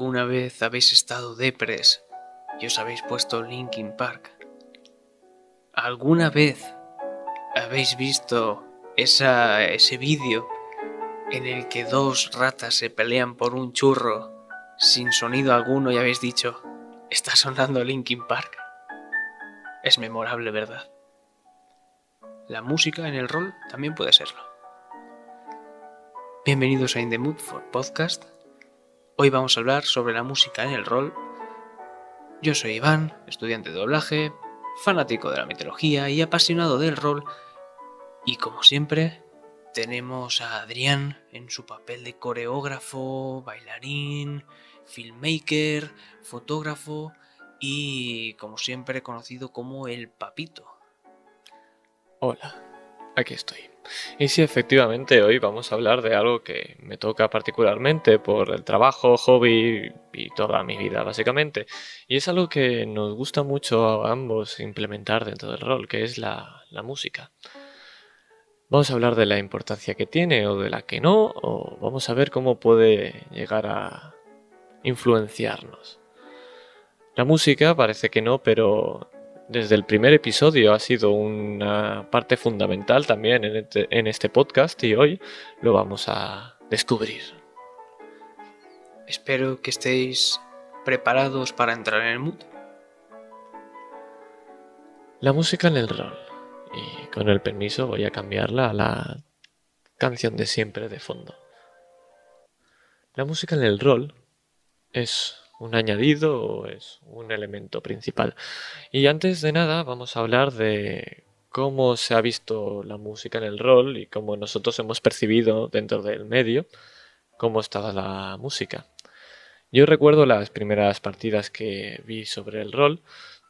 ¿Alguna vez habéis estado depres y os habéis puesto Linkin Park? ¿Alguna vez habéis visto esa, ese vídeo en el que dos ratas se pelean por un churro sin sonido alguno y habéis dicho, está sonando Linkin Park? Es memorable, ¿verdad? La música en el rol también puede serlo. Bienvenidos a In the Mood for Podcast. Hoy vamos a hablar sobre la música en el rol. Yo soy Iván, estudiante de doblaje, fanático de la mitología y apasionado del rol. Y como siempre, tenemos a Adrián en su papel de coreógrafo, bailarín, filmmaker, fotógrafo y, como siempre, conocido como el Papito. Hola, aquí estoy. Y sí, efectivamente, hoy vamos a hablar de algo que me toca particularmente por el trabajo, hobby y toda mi vida, básicamente. Y es algo que nos gusta mucho a ambos implementar dentro del rol, que es la, música. Vamos a hablar de la importancia que tiene o de la que no, o vamos a ver cómo puede llegar a influenciarnos. La música parece que no, pero desde el primer episodio ha sido una parte fundamental también este, en este, podcast y hoy lo vamos a descubrir. Espero que estéis preparados para entrar en el mood. La música en el rol. Y con el permiso voy a cambiarla a la canción de siempre de fondo. La música en el rol es un añadido o es un elemento principal. Y antes de nada vamos a hablar de cómo se ha visto la música en el rol y cómo nosotros hemos percibido dentro del medio cómo estaba la música. Yo recuerdo las primeras partidas que vi sobre el rol,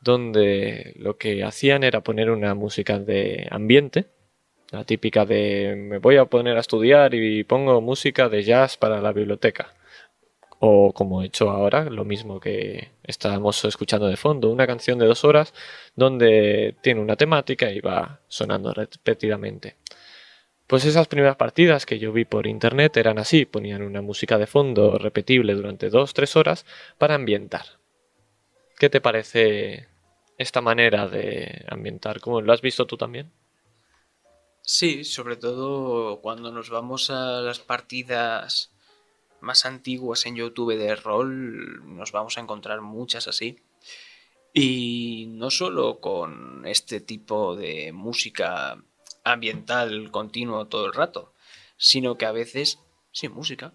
donde lo que hacían era poner una música de ambiente, la típica de me voy a poner a estudiar y pongo música de jazz para la biblioteca o como he hecho ahora, lo mismo que estábamos escuchando de fondo, una canción de dos horas donde tiene una temática y va sonando repetidamente. Pues esas primeras partidas que yo vi por internet eran así, ponían una música de fondo repetible durante dos, tres horas para ambientar. ¿Qué te parece esta manera de ambientar? ¿Cómo lo has visto tú también? Sí, sobre todo cuando nos vamos a las partidas más antiguas en YouTube de rol, nos vamos a encontrar muchas así. Y no solo con este tipo de música ambiental continuo todo el rato, sino que a veces sin música.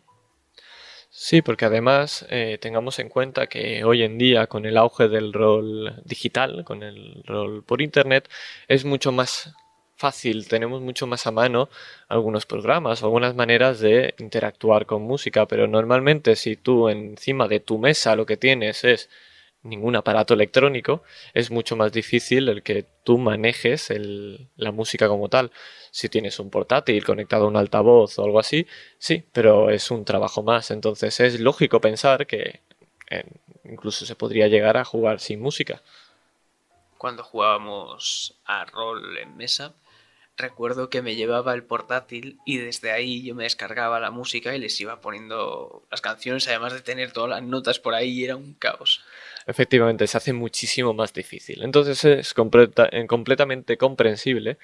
Sí, porque además eh, tengamos en cuenta que hoy en día con el auge del rol digital, con el rol por internet, es mucho más fácil, tenemos mucho más a mano algunos programas o algunas maneras de interactuar con música, pero normalmente si tú encima de tu mesa lo que tienes es ningún aparato electrónico, es mucho más difícil el que tú manejes la música como tal. Si tienes un portátil conectado a un altavoz o algo así, sí, pero es un trabajo más. Entonces es lógico pensar que eh, incluso se podría llegar a jugar sin música. Cuando jugábamos a rol en mesa, recuerdo que me llevaba el portátil y desde ahí yo me descargaba la música y les iba poniendo las canciones, además de tener todas las notas por ahí, era un caos. Efectivamente, se hace muchísimo más difícil. Entonces es eh, completamente comprensible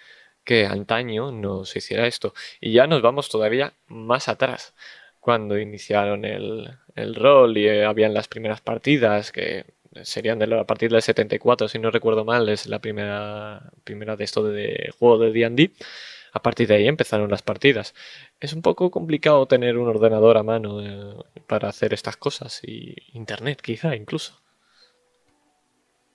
que antaño nos hiciera esto. Y ya nos vamos todavía más atrás. Cuando iniciaron el, el rol y eh, habían las primeras partidas que serían de a partir del 74, si no recuerdo mal, es la primera, primera de esto de, juego de D&D. A partir de ahí empezaron las partidas. Es un poco complicado tener un ordenador a mano eh, para hacer estas cosas y internet quizá incluso.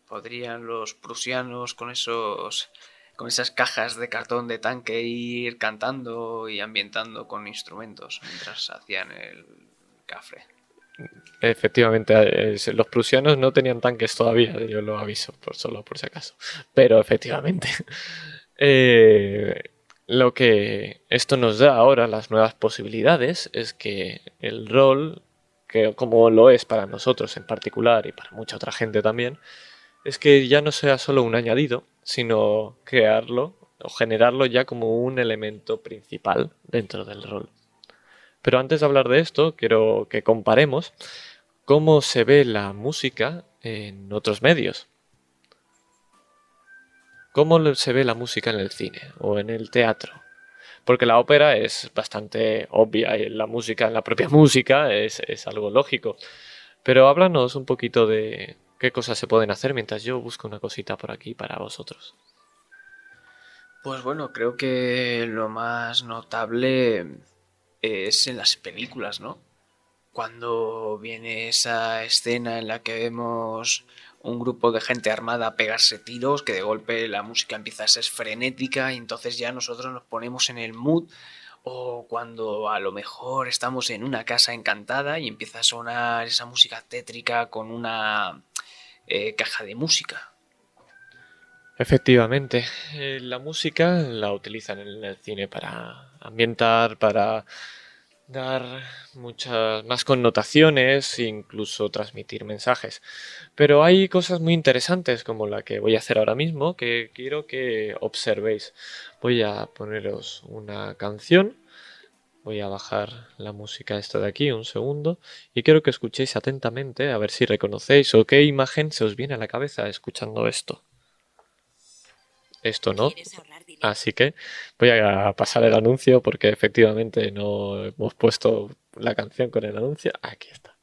Podrían los prusianos con esos con esas cajas de cartón de tanque ir cantando y ambientando con instrumentos mientras hacían el café. Efectivamente, eh, los prusianos no tenían tanques todavía, yo lo aviso, por solo por si acaso. Pero efectivamente, eh, lo que esto nos da ahora, las nuevas posibilidades, es que el rol, que como lo es para nosotros en particular y para mucha otra gente también, es que ya no sea solo un añadido, sino crearlo o generarlo ya como un elemento principal dentro del rol. Pero antes de hablar de esto, quiero que comparemos cómo se ve la música en otros medios. ¿Cómo se ve la música en el cine o en el teatro? Porque la ópera es bastante obvia y la música, en la propia música, es, es algo lógico. Pero háblanos un poquito de qué cosas se pueden hacer mientras yo busco una cosita por aquí para vosotros. Pues bueno, creo que lo más notable es en las películas, ¿no? Cuando viene esa escena en la que vemos un grupo de gente armada pegarse tiros, que de golpe la música empieza a ser frenética y entonces ya nosotros nos ponemos en el mood o cuando a lo mejor estamos en una casa encantada y empieza a sonar esa música tétrica con una eh, caja de música. Efectivamente, eh, la música la utilizan en el cine para ambientar, para dar muchas más connotaciones, incluso transmitir mensajes. Pero hay cosas muy interesantes como la que voy a hacer ahora mismo que quiero que observéis. Voy a poneros una canción. Voy a bajar la música esta de aquí un segundo y quiero que escuchéis atentamente a ver si reconocéis o qué imagen se os viene a la cabeza escuchando esto. Esto no. Así que voy a pasar el anuncio porque efectivamente no hemos puesto la canción con el anuncio. Aquí está.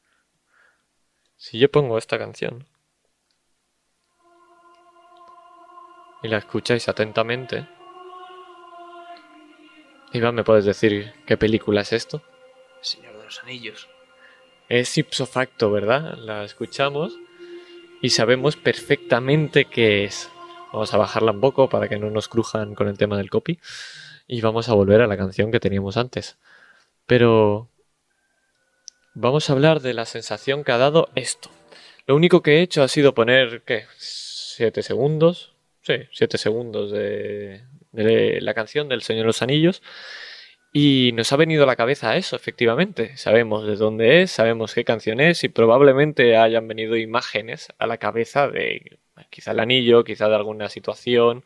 Si yo pongo esta canción y la escucháis atentamente, Iván, ¿me puedes decir qué película es esto? Señor de los Anillos. Es ipso facto, ¿verdad? La escuchamos y sabemos perfectamente qué es. Vamos a bajarla un poco para que no nos crujan con el tema del copy. Y vamos a volver a la canción que teníamos antes. Pero vamos a hablar de la sensación que ha dado esto. Lo único que he hecho ha sido poner, ¿qué? ¿Siete segundos? Sí, siete segundos de, de la canción del Señor de los Anillos. Y nos ha venido a la cabeza eso, efectivamente. Sabemos de dónde es, sabemos qué canción es y probablemente hayan venido imágenes a la cabeza de quizá el anillo, quizá de alguna situación.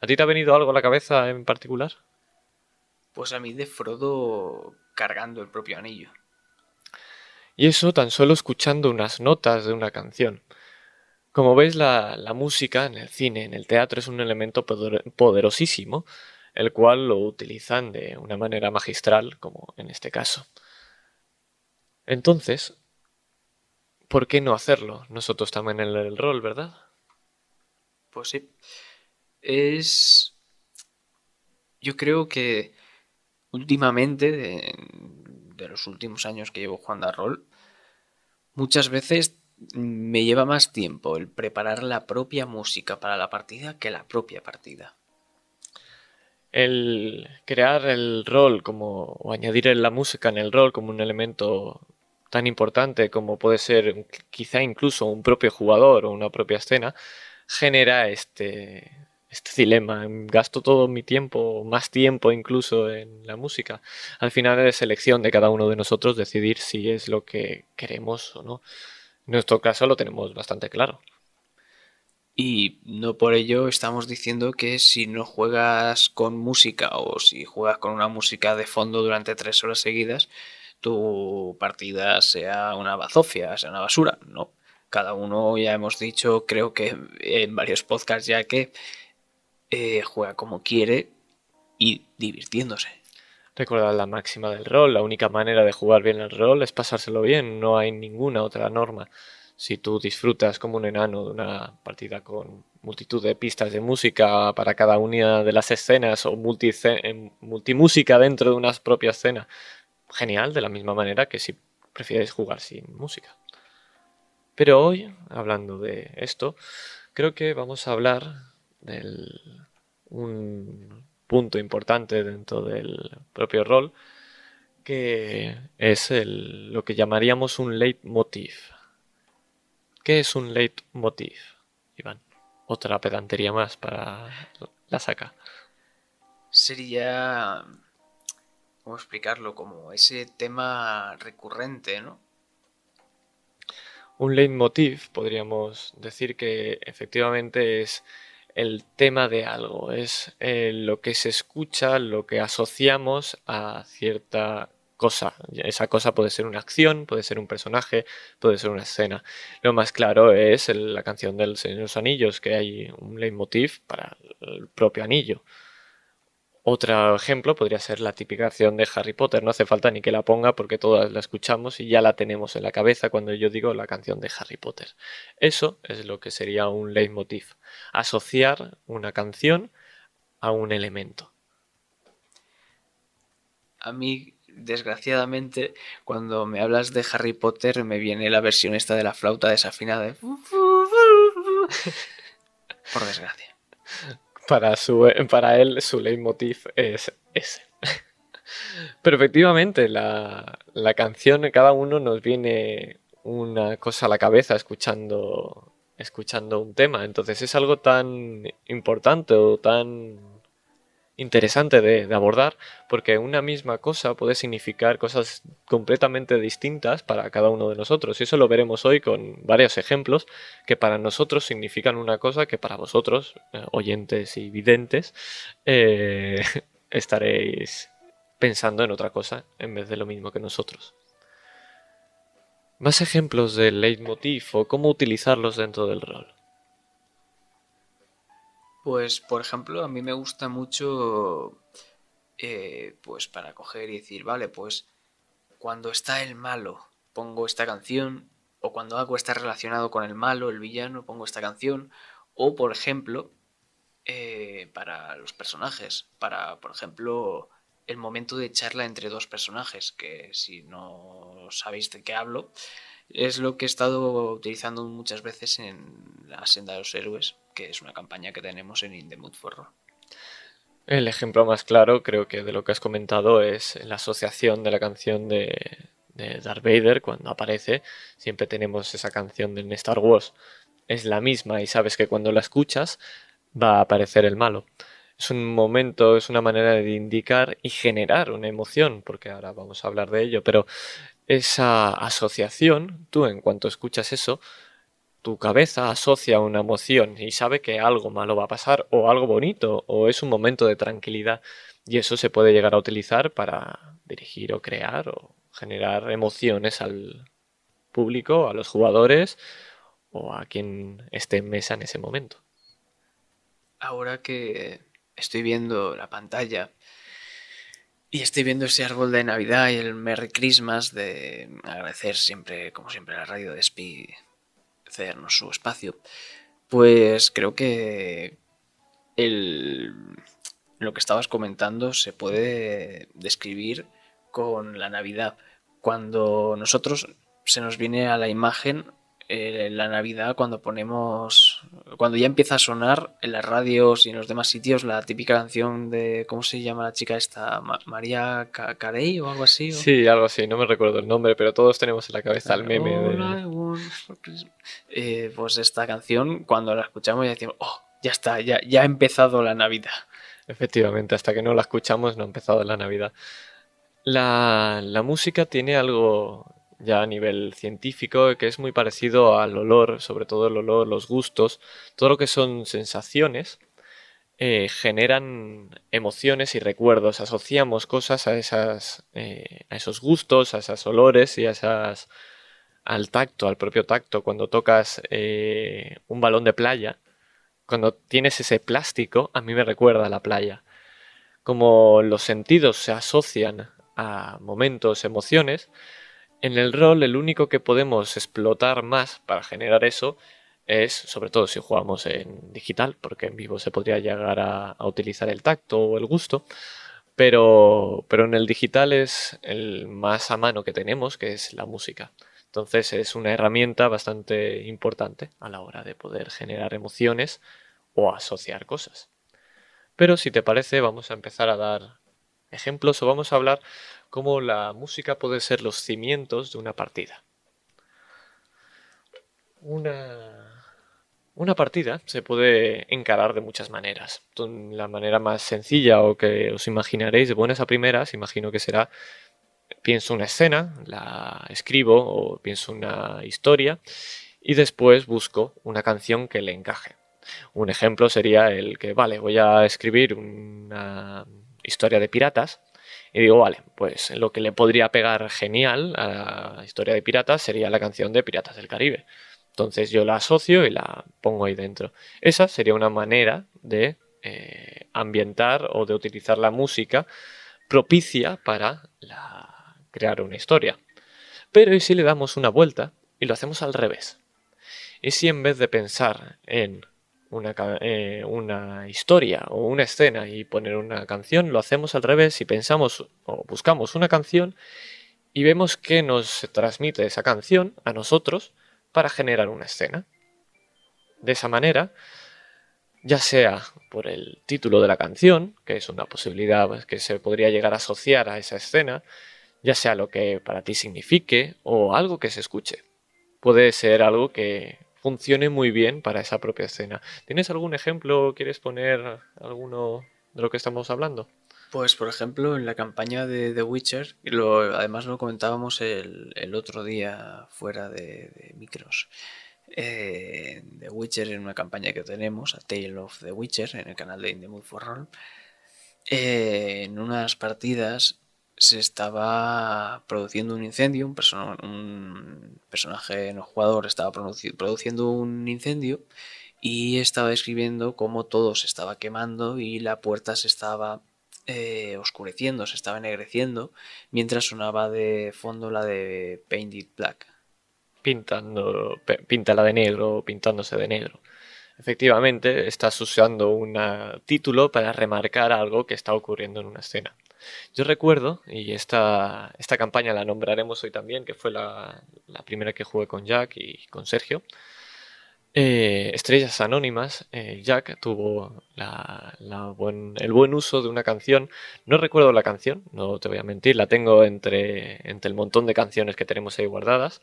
¿A ti te ha venido algo a la cabeza en particular? Pues a mí de Frodo cargando el propio anillo. Y eso tan solo escuchando unas notas de una canción. Como veis, la, la música en el cine, en el teatro, es un elemento poderosísimo el cual lo utilizan de una manera magistral, como en este caso. Entonces, ¿por qué no hacerlo? Nosotros también en el rol, ¿verdad? Pues sí. Es... Yo creo que últimamente, de, los últimos años que llevo jugando a rol, muchas veces me lleva más tiempo el preparar la propia música para la partida que la propia partida el crear el rol como o añadir la música en el rol como un elemento tan importante como puede ser quizá incluso un propio jugador o una propia escena genera este este dilema gasto todo mi tiempo más tiempo incluso en la música al final es elección de cada uno de nosotros decidir si es lo que queremos o no en nuestro caso lo tenemos bastante claro y no por ello estamos diciendo que si no juegas con música o si juegas con una música de fondo durante tres horas seguidas, tu partida sea una bazofia, sea una basura. No. Cada uno ya hemos dicho, creo que en varios podcasts ya que eh, juega como quiere y divirtiéndose. Recordad la máxima del rol, la única manera de jugar bien el rol es pasárselo bien, no hay ninguna otra norma si tú disfrutas como un enano de una partida con multitud de pistas de música para cada una de las escenas o multimúsica dentro de una propia escena, genial, de la misma manera que si prefieres jugar sin música. Pero hoy, hablando de esto, creo que vamos a hablar de un punto importante dentro del propio rol, que es lo que llamaríamos un leitmotiv. ¿Qué es un leitmotiv, Iván? Otra pedantería más para la saca. Sería. ¿Cómo explicarlo? Como ese tema recurrente, ¿no? Un leitmotiv podríamos decir que efectivamente es el tema de algo, es eh, lo que se escucha, lo que asociamos a cierta cosa. Esa cosa puede ser una acción, puede ser un personaje, puede ser una escena. Lo más claro es la canción del Señor de los Anillos, que hay un leitmotiv para el propio anillo. Otro ejemplo podría ser la típica canción de Harry Potter. No hace falta ni que la ponga porque todas la escuchamos y ya la tenemos en la cabeza cuando yo digo la canción de Harry Potter. Eso es lo que sería un leitmotiv. Asociar una canción a un elemento. A mí, desgraciadamente, cuando me hablas de Harry Potter me viene la versión esta de la flauta desafinada. Por desgracia para, su, para él su leitmotiv es ese. Pero efectivamente, la, la canción, cada uno nos viene una cosa a la cabeza escuchando, escuchando un tema. Entonces es algo tan importante o tan interesante de, abordar porque una misma cosa puede significar cosas completamente distintas para cada uno de nosotros y eso lo veremos hoy con varios ejemplos que para nosotros significan una cosa que para vosotros, eh, oyentes y videntes, eh, estaréis pensando en otra cosa en vez de lo mismo que nosotros. Más ejemplos del leitmotiv o cómo utilizarlos dentro del rol. Pues, por ejemplo, a mí me gusta mucho, eh, pues, para coger y decir, vale, pues, cuando está el malo, pongo esta canción, o cuando algo está relacionado con el malo, el villano, pongo esta canción, o, por ejemplo, eh, para los personajes, para, por ejemplo, el momento de charla entre dos personajes, que si no sabéis de qué hablo, es lo que he estado utilizando muchas veces en la senda de los héroes que es una campaña que tenemos en In the Mood for El ejemplo más claro, creo que de lo que has comentado, es la asociación de la canción de, de Darth Vader cuando aparece. Siempre tenemos esa canción de Star Wars. Es la misma y sabes que cuando la escuchas va a aparecer el malo. Es un momento, es una manera de indicar y generar una emoción, porque ahora vamos a hablar de ello, pero esa asociación, tú en cuanto escuchas eso, tu cabeza asocia una emoción y sabe que algo malo va a pasar o algo bonito o es un momento de tranquilidad y eso se puede llegar a utilizar para dirigir o crear o generar emociones al público, a los jugadores o a quien esté en mesa en ese momento. Ahora que estoy viendo la pantalla y estoy viendo ese árbol de Navidad y el Merry Christmas de agradecer siempre, como siempre, la radio de Speed cedernos su espacio, pues creo que el, lo que estabas comentando se puede describir con la Navidad. Cuando nosotros se nos viene a la imagen eh, la Navidad cuando ponemos, cuando ya empieza a sonar en las radios y en los demás sitios la típica canción de, ¿cómo se llama la chica esta? María Carey o algo así. Sí, algo así, no me recuerdo el nombre, pero todos tenemos en la cabeza el meme. Eh, pues esta canción, cuando la escuchamos ya decimos, oh, ya está, ya, ya ha empezado la Navidad. Efectivamente, hasta que no la escuchamos no ha empezado la Navidad. La, la música tiene algo ya a nivel científico, que es muy parecido al olor, sobre todo el olor, los gustos, todo lo que son sensaciones, eh, generan emociones y recuerdos, asociamos cosas a, esas, eh, a esos gustos, a esos olores y a esas al tacto, al propio tacto, cuando tocas eh, un balón de playa, cuando tienes ese plástico, a mí me recuerda a la playa. Como los sentidos se asocian a momentos, emociones, en el rol el único que podemos explotar más para generar eso es, sobre todo si jugamos en digital, porque en vivo se podría llegar a, utilizar el tacto o el gusto, pero, pero en el digital es el más a mano que tenemos, que es la música. Entonces es una herramienta bastante importante a la hora de poder generar emociones o asociar cosas. Pero si te parece, vamos a empezar a dar ejemplos o vamos a hablar cómo la música puede ser los cimientos de una partida. Una, una partida se puede encarar de muchas maneras. La manera más sencilla o que os imaginaréis de buenas a primeras, imagino que será pienso una escena, la escribo o pienso una historia y después busco una canción que le encaje. Un ejemplo sería el que, vale, voy a escribir una historia de piratas Y digo, vale, pues lo que le podría pegar genial a la historia de piratas sería la canción de Piratas del Caribe. Entonces yo la asocio y la pongo ahí dentro. Esa sería una manera de eh, ambientar o de utilizar la música propicia para crear una historia. Pero ¿y si le damos una vuelta y lo hacemos al revés? ¿Y si en vez de pensar en una, eh, una, historia o una escena y poner una canción, lo hacemos al revés y pensamos o buscamos una canción y vemos que nos transmite esa canción a nosotros para generar una escena. De esa manera, ya sea por el título de la canción, que es una posibilidad pues, que se podría llegar a asociar a esa escena, ya sea lo que para ti signifique o algo que se escuche. Puede ser algo que funcione muy bien para esa propia escena. ¿Tienes algún ejemplo? ¿Quieres poner alguno de lo que estamos hablando? Pues, por ejemplo, en la campaña de The Witcher, además lo comentábamos el, otro día fuera de, micros. Eh, The Witcher en una campaña que tenemos, A Tale of the Witcher, en el canal de In for Roll. Eh, en unas partidas se estaba produciendo un incendio, un, un personaje no jugador estaba produciendo un incendio y estaba escribiendo cómo todo se estaba quemando y la puerta se estaba eh, oscureciendo, se estaba ennegreciendo, mientras sonaba de fondo la de Painted Black. Pintando, píntala de negro, pintándose de negro. Efectivamente, estás usando un título para remarcar algo que está ocurriendo en una escena. Yo recuerdo, y esta, esta campaña la nombraremos hoy también, que fue la, primera que jugué con Jack y con Sergio. Eh, Estrellas Anónimas, eh, Jack tuvo el buen uso de una canción. No recuerdo la canción, no te voy a mentir, la tengo entre, entre el montón de canciones que tenemos ahí guardadas.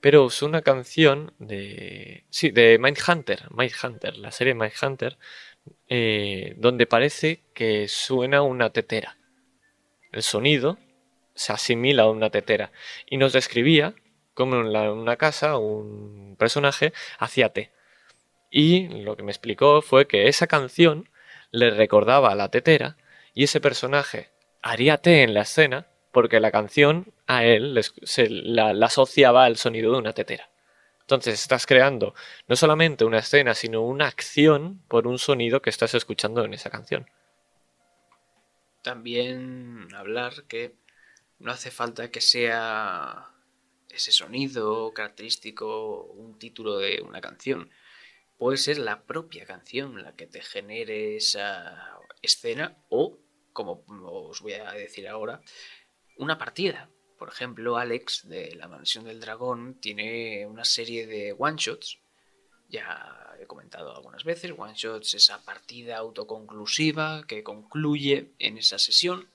Pero usó una canción de. Sí, de Mindhunter. Mindhunter, la serie Mindhunter. Eh, donde parece que suena una tetera el sonido se asimila a una tetera y nos describía como en, una casa un personaje hacía té. Y lo que me explicó fue que esa canción le recordaba a la tetera y ese personaje haría té en la escena porque la canción a él se la, asociaba al sonido de una tetera. Entonces estás creando no solamente una escena, sino una acción por un sonido que estás escuchando en esa canción también hablar que no hace falta que sea ese sonido característico, un título de una canción. Puede ser la propia canción la que te genere esa escena o, como os voy a decir ahora, una partida. Por ejemplo, Alex de la Mansión del Dragón tiene una serie de one-shots ya he comentado algunas veces, One Shots, esa partida autoconclusiva que concluye en esa sesión.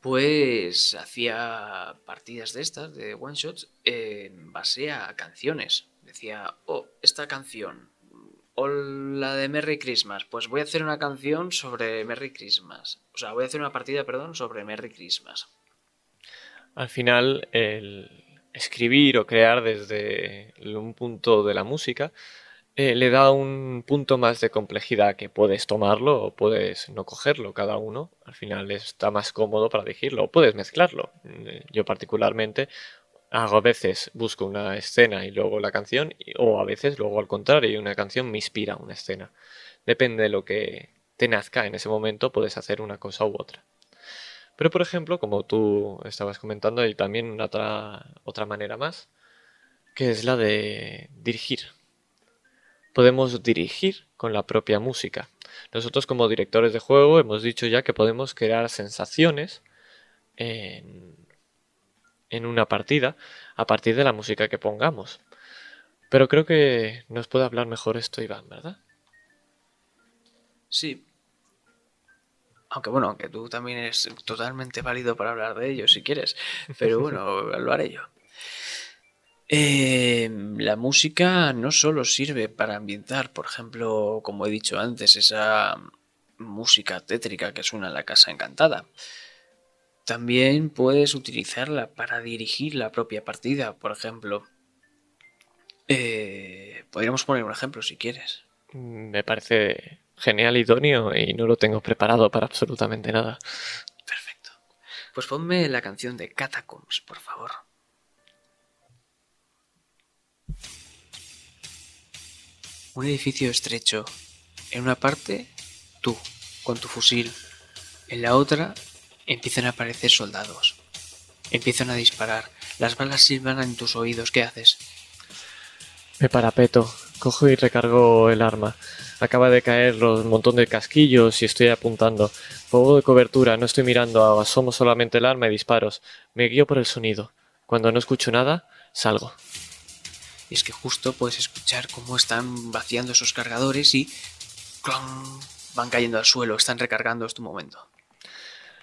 Pues hacía partidas de estas, de One Shots, en base a canciones. Decía, oh, esta canción, o la de Merry Christmas, pues voy a hacer una canción sobre Merry Christmas. O sea, voy a hacer una partida, perdón, sobre Merry Christmas. Al final, el, escribir o crear desde un punto de la música eh, le da un punto más de complejidad que puedes tomarlo o puedes no cogerlo cada uno. Al final está más cómodo para elegirlo o puedes mezclarlo. Eh, yo particularmente hago a veces busco una escena y luego la canción o a veces luego al contrario una canción me inspira una escena. Depende de lo que te nazca en ese momento puedes hacer una cosa u otra. Pero, por ejemplo, como tú estabas comentando, hay también otra, otra manera más, que es la de dirigir. Podemos dirigir con la propia música. Nosotros como directores de juego hemos dicho ya que podemos crear sensaciones en, en una partida a partir de la música que pongamos. Pero creo que nos puede hablar mejor esto Iván, ¿verdad? Sí, aunque bueno, aunque tú también eres totalmente válido para hablar de ello si quieres. Pero bueno, lo haré yo. Em, la música no solo sirve para ambientar, por ejemplo, como he dicho antes, esa música tétrica que suena en la casa encantada. También puedes utilizarla para dirigir la propia partida, por ejemplo. Eh, podríamos poner un ejemplo si quieres. Me parece genial, idóneo y no lo tengo preparado para absolutamente nada. Perfecto. Pues ponme la canción de Catacombs, por favor. Un edificio estrecho. En una parte, tú, con tu fusil. En la otra, empiezan a aparecer soldados. Empiezan a disparar. Las balas silban en tus oídos. ¿Qué haces? Me parapeto. Cojo y recargo el arma. Acaba de caer un montón de casquillos y estoy apuntando. Fuego de cobertura, no estoy mirando, asomo solamente el arma y disparos. Me guío por el sonido. Cuando no escucho nada, salgo. Y es que justo puedes escuchar cómo están vaciando esos cargadores y ¡clon! van cayendo al suelo, están recargando, es tu momento.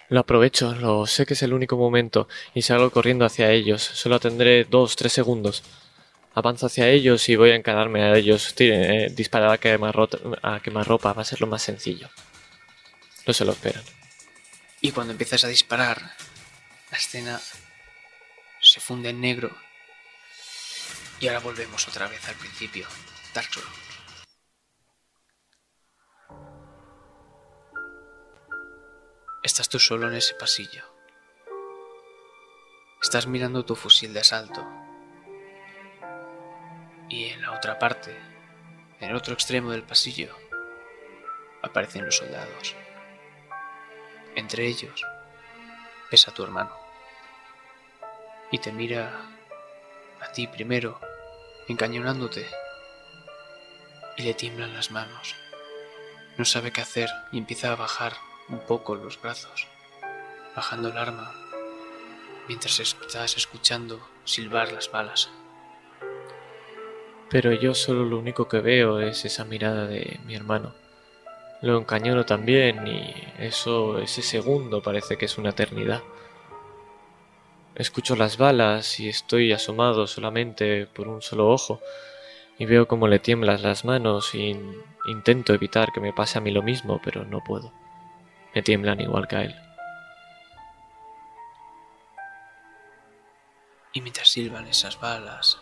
Lo aprovecho, lo sé que es el único momento y salgo corriendo hacia ellos. Solo tendré dos, tres segundos. Avanzo hacia ellos y voy a encararme a ellos. Eh, disparar a quemar, a quemar ropa va a ser lo más sencillo. No se lo esperan. Y cuando empiezas a disparar, la escena se funde en negro y ahora volvemos otra vez al principio. Dark. Estás tú solo en ese pasillo. Estás mirando tu fusil de asalto. Y en la otra parte, en el otro extremo del pasillo, aparecen los soldados. Entre ellos, ves a tu hermano. Y te mira a ti primero encañonándote, y le tiemblan las manos. No sabe qué hacer y empieza a bajar un poco los brazos, bajando el arma, mientras estás escuchando silbar las balas. Pero yo solo lo único que veo es esa mirada de mi hermano. Lo encañono también y eso, ese segundo parece que es una eternidad. Escucho las balas y estoy asomado solamente por un solo ojo y veo cómo le tiemblan las manos y intento evitar que me pase a mí lo mismo, pero no puedo. Me tiemblan igual que a él. Y mientras silban esas balas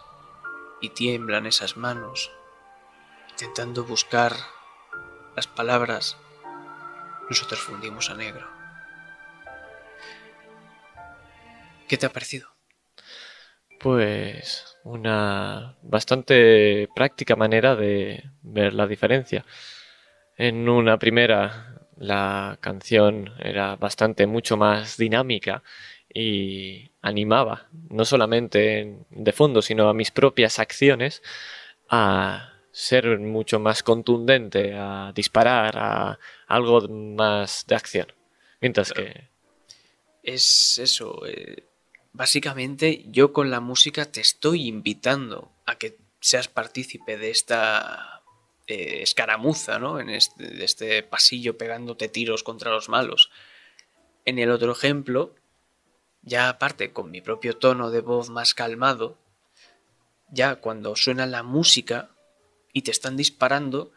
y tiemblan esas manos, intentando buscar las palabras, nosotros fundimos a negro. ¿Qué te ha parecido? Pues una bastante práctica manera de ver la diferencia. En una primera la canción era bastante mucho más dinámica y animaba, no solamente de fondo, sino a mis propias acciones a ser mucho más contundente, a disparar, a algo más de acción. Mientras que... Es eso, eh, básicamente yo con la música te estoy invitando a que seas partícipe de esta eh, escaramuza, ¿no? En este, este pasillo pegándote tiros contra los malos. En el otro ejemplo, ya aparte con mi propio tono de voz más calmado, ya cuando suena la música y te están disparando,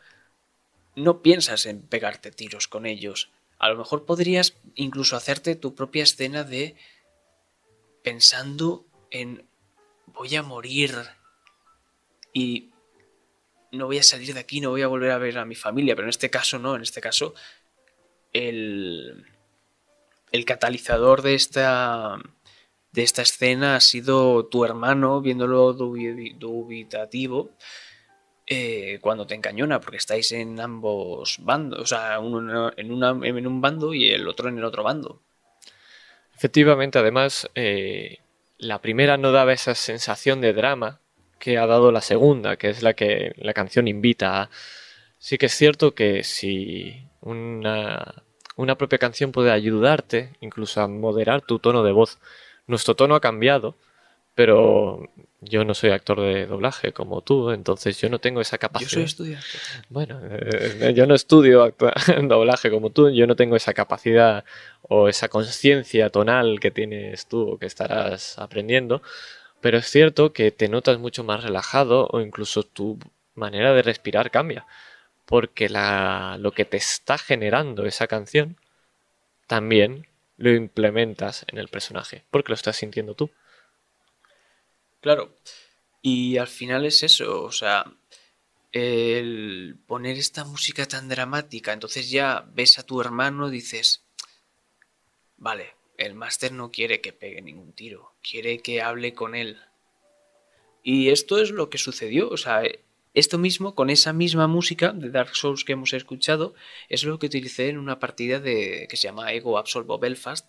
no piensas en pegarte tiros con ellos. A lo mejor podrías incluso hacerte tu propia escena de pensando en voy a morir y no voy a salir de aquí, no voy a volver a ver a mi familia, pero en este caso no, en este caso el, el catalizador de esta, de esta escena ha sido tu hermano viéndolo dubitativo eh, cuando te encañona, porque estáis en ambos bandos, o sea, uno en, en un bando y el otro en el otro bando. Efectivamente, además, eh, la primera no daba esa sensación de drama que ha dado la segunda, que es la que la canción invita a. Sí que es cierto que si una, una propia canción puede ayudarte, incluso a moderar tu tono de voz. Nuestro tono ha cambiado, pero yo no soy actor de doblaje como tú, entonces yo no tengo esa capacidad. Yo soy estudiante. Bueno, eh, yo no estudio doblaje como tú, yo no tengo esa capacidad o esa conciencia tonal que tienes tú o que estarás aprendiendo, pero es cierto que te notas mucho más relajado o incluso tu manera de respirar cambia, porque la, lo que te está generando esa canción también lo implementas en el personaje, porque lo estás sintiendo tú. Claro. Y al final es eso, o sea, el poner esta música tan dramática, entonces ya ves a tu hermano, dices, vale, el máster no quiere que pegue ningún tiro, quiere que hable con él. Y esto es lo que sucedió, o sea, esto mismo, con esa misma música de Dark Souls que hemos escuchado, es lo que utilicé en una partida de, que se llama Ego Absolvo Belfast,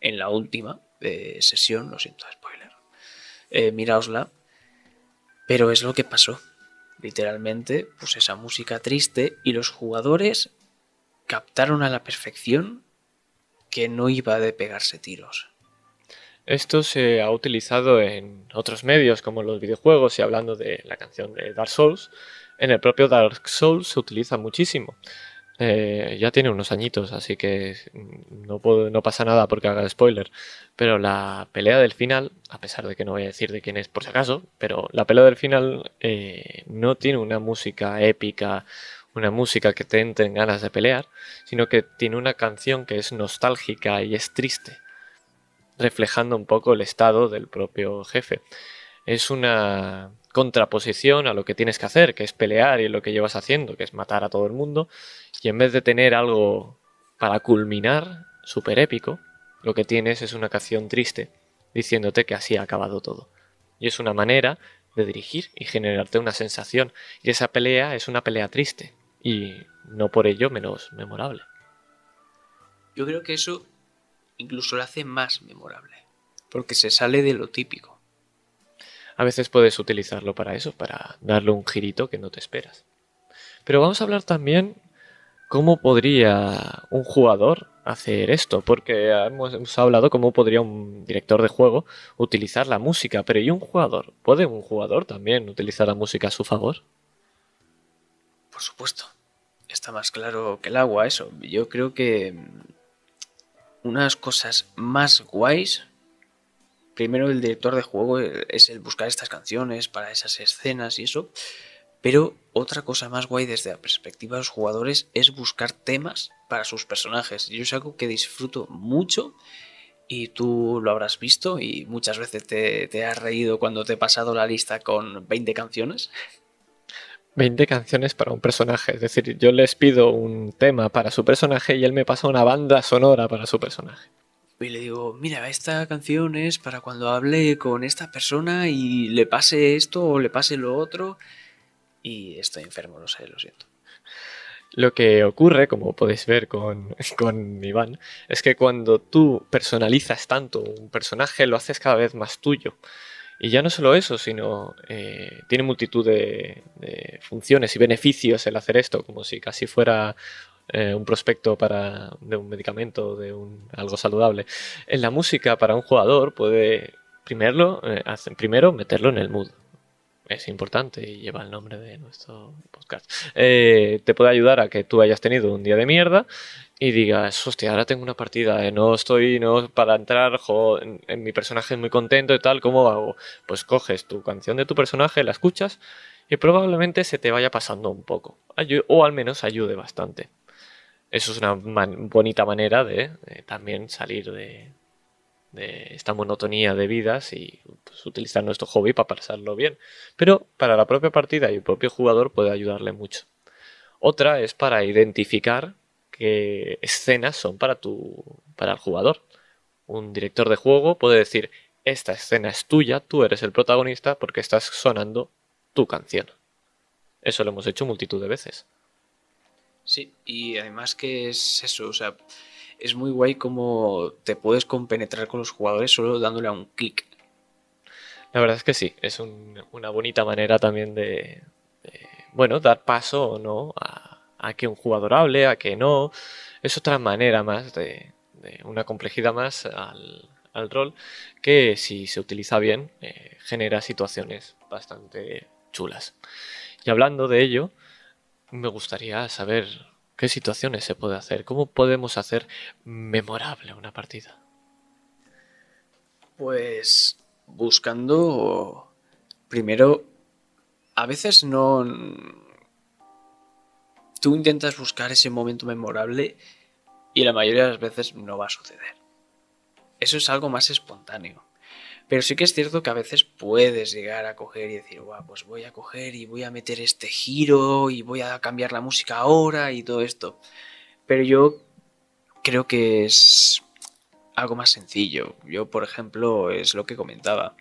en la última eh, sesión, lo siento, spoiler. Eh, miraosla. Pero es lo que pasó. Literalmente, pues esa música triste y los jugadores captaron a la perfección que no iba de pegarse tiros. Esto se ha utilizado en otros medios como los videojuegos y hablando de la canción de Dark Souls, en el propio Dark Souls se utiliza muchísimo. Eh, ya tiene unos añitos, así que no, no pasa nada porque haga spoiler. Pero la pelea del final, a pesar de que no voy a decir de quién es por si acaso, pero la pelea del final eh, no tiene una música épica, una música que te entre en ganas de pelear, sino que tiene una canción que es nostálgica y es triste reflejando un poco el estado del propio jefe. Es una contraposición a lo que tienes que hacer, que es pelear y lo que llevas haciendo, que es matar a todo el mundo, y en vez de tener algo para culminar, súper épico, lo que tienes es una canción triste, diciéndote que así ha acabado todo. Y es una manera de dirigir y generarte una sensación, y esa pelea es una pelea triste, y no por ello menos memorable. Yo creo que eso incluso lo hace más memorable, porque se sale de lo típico. A veces puedes utilizarlo para eso, para darle un girito que no te esperas. Pero vamos a hablar también cómo podría un jugador hacer esto, porque hemos, hablado cómo podría un director de juego utilizar la música, pero ¿y un jugador? ¿Puede un jugador también utilizar la música a su favor? Por supuesto. Está más claro que el agua eso. Yo creo que unas cosas más guays. Primero el director de juego es el buscar estas canciones para esas escenas y eso. Pero otra cosa más guay desde la perspectiva de los jugadores es buscar temas para sus personajes. Yo es algo que disfruto mucho y tú lo habrás visto y muchas veces te, te has reído cuando te he pasado la lista con 20 canciones. 20 canciones para un personaje. Es decir, yo les pido un tema para su personaje y él me pasa una banda sonora para su personaje. Y le digo, mira, esta canción es para cuando hable con esta persona y le pase esto o le pase lo otro. Y estoy enfermo, no sé, lo siento. Lo que ocurre, como podéis ver con, con Iván, es que cuando tú personalizas tanto un personaje, lo haces cada vez más tuyo. Y ya no solo eso, sino eh, tiene multitud de, funciones y beneficios el hacer esto, como si casi fuera eh, un prospecto para, de un medicamento, de un, algo saludable. En la música, para un jugador, puede primero, eh, primero meterlo en el mood. Es importante y lleva el nombre de nuestro podcast. te puede ayudar a que tú hayas tenido un día de mierda y digas, hostia, ahora tengo una partida, eh, no estoy, no, para entrar, en, mi personaje es muy contento y tal, ¿cómo hago? Pues coges tu canción de tu personaje, la escuchas y probablemente se te vaya pasando un poco, o al menos ayude bastante. Eso es una bonita manera de, también salir de, de, esta monotonía de vidas y pues, utilizar nuestro hobby para pasarlo bien. Pero para la propia partida y el propio jugador puede ayudarle mucho. Otra es para identificar qué escenas son para, tu, para el jugador. Un director de juego puede decir, esta escena es tuya, tú eres el protagonista porque estás sonando tu canción. Eso lo hemos hecho multitud de veces. Sí, y además que es eso, o sea, es muy guay como te puedes compenetrar con los jugadores solo dándole a un clic. La verdad es que sí, es una bonita manera también de, bueno, dar paso o no a, a que un jugador hable, a que no. Es otra manera más de, una complejidad más al, rol que si se utiliza bien eh, genera situaciones bastante chulas. Y hablando de ello, me gustaría saber qué situaciones se puede hacer, cómo podemos hacer memorable una partida. Pues buscando primero, a veces no tú intentas buscar ese momento memorable y la mayoría de las veces no va a suceder. Eso es algo más espontáneo. Pero sí que es cierto que a veces puedes llegar a coger y decir, guau, pues voy a coger y voy a meter este giro y voy a cambiar la música ahora y todo esto. Pero yo creo que es algo más sencillo. Yo, por ejemplo, es lo que comentaba.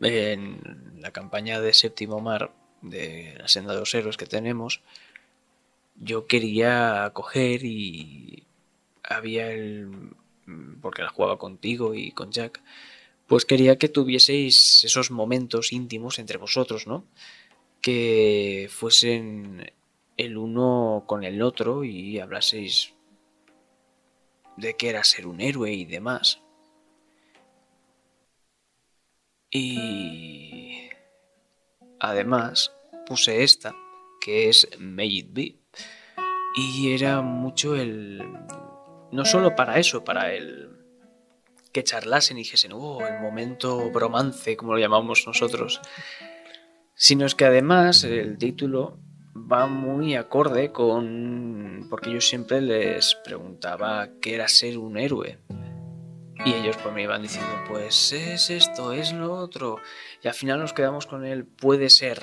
En la campaña de Séptimo Mar, de la senda de los héroes que tenemos, yo quería coger y había el... porque la jugaba contigo y con Jack, pues quería que tuvieseis esos momentos íntimos entre vosotros, ¿no? Que fuesen el uno con el otro y hablaseis de qué era ser un héroe y demás. Y además puse esta, que es May It Be. Y era mucho el... No solo para eso, para el... Que charlasen y dijesen, oh, el momento bromance, como lo llamamos nosotros. Sino es que además el título va muy acorde con... porque yo siempre les preguntaba qué era ser un héroe. Y ellos pues me iban diciendo, pues es esto, es lo otro. Y al final nos quedamos con el puede ser.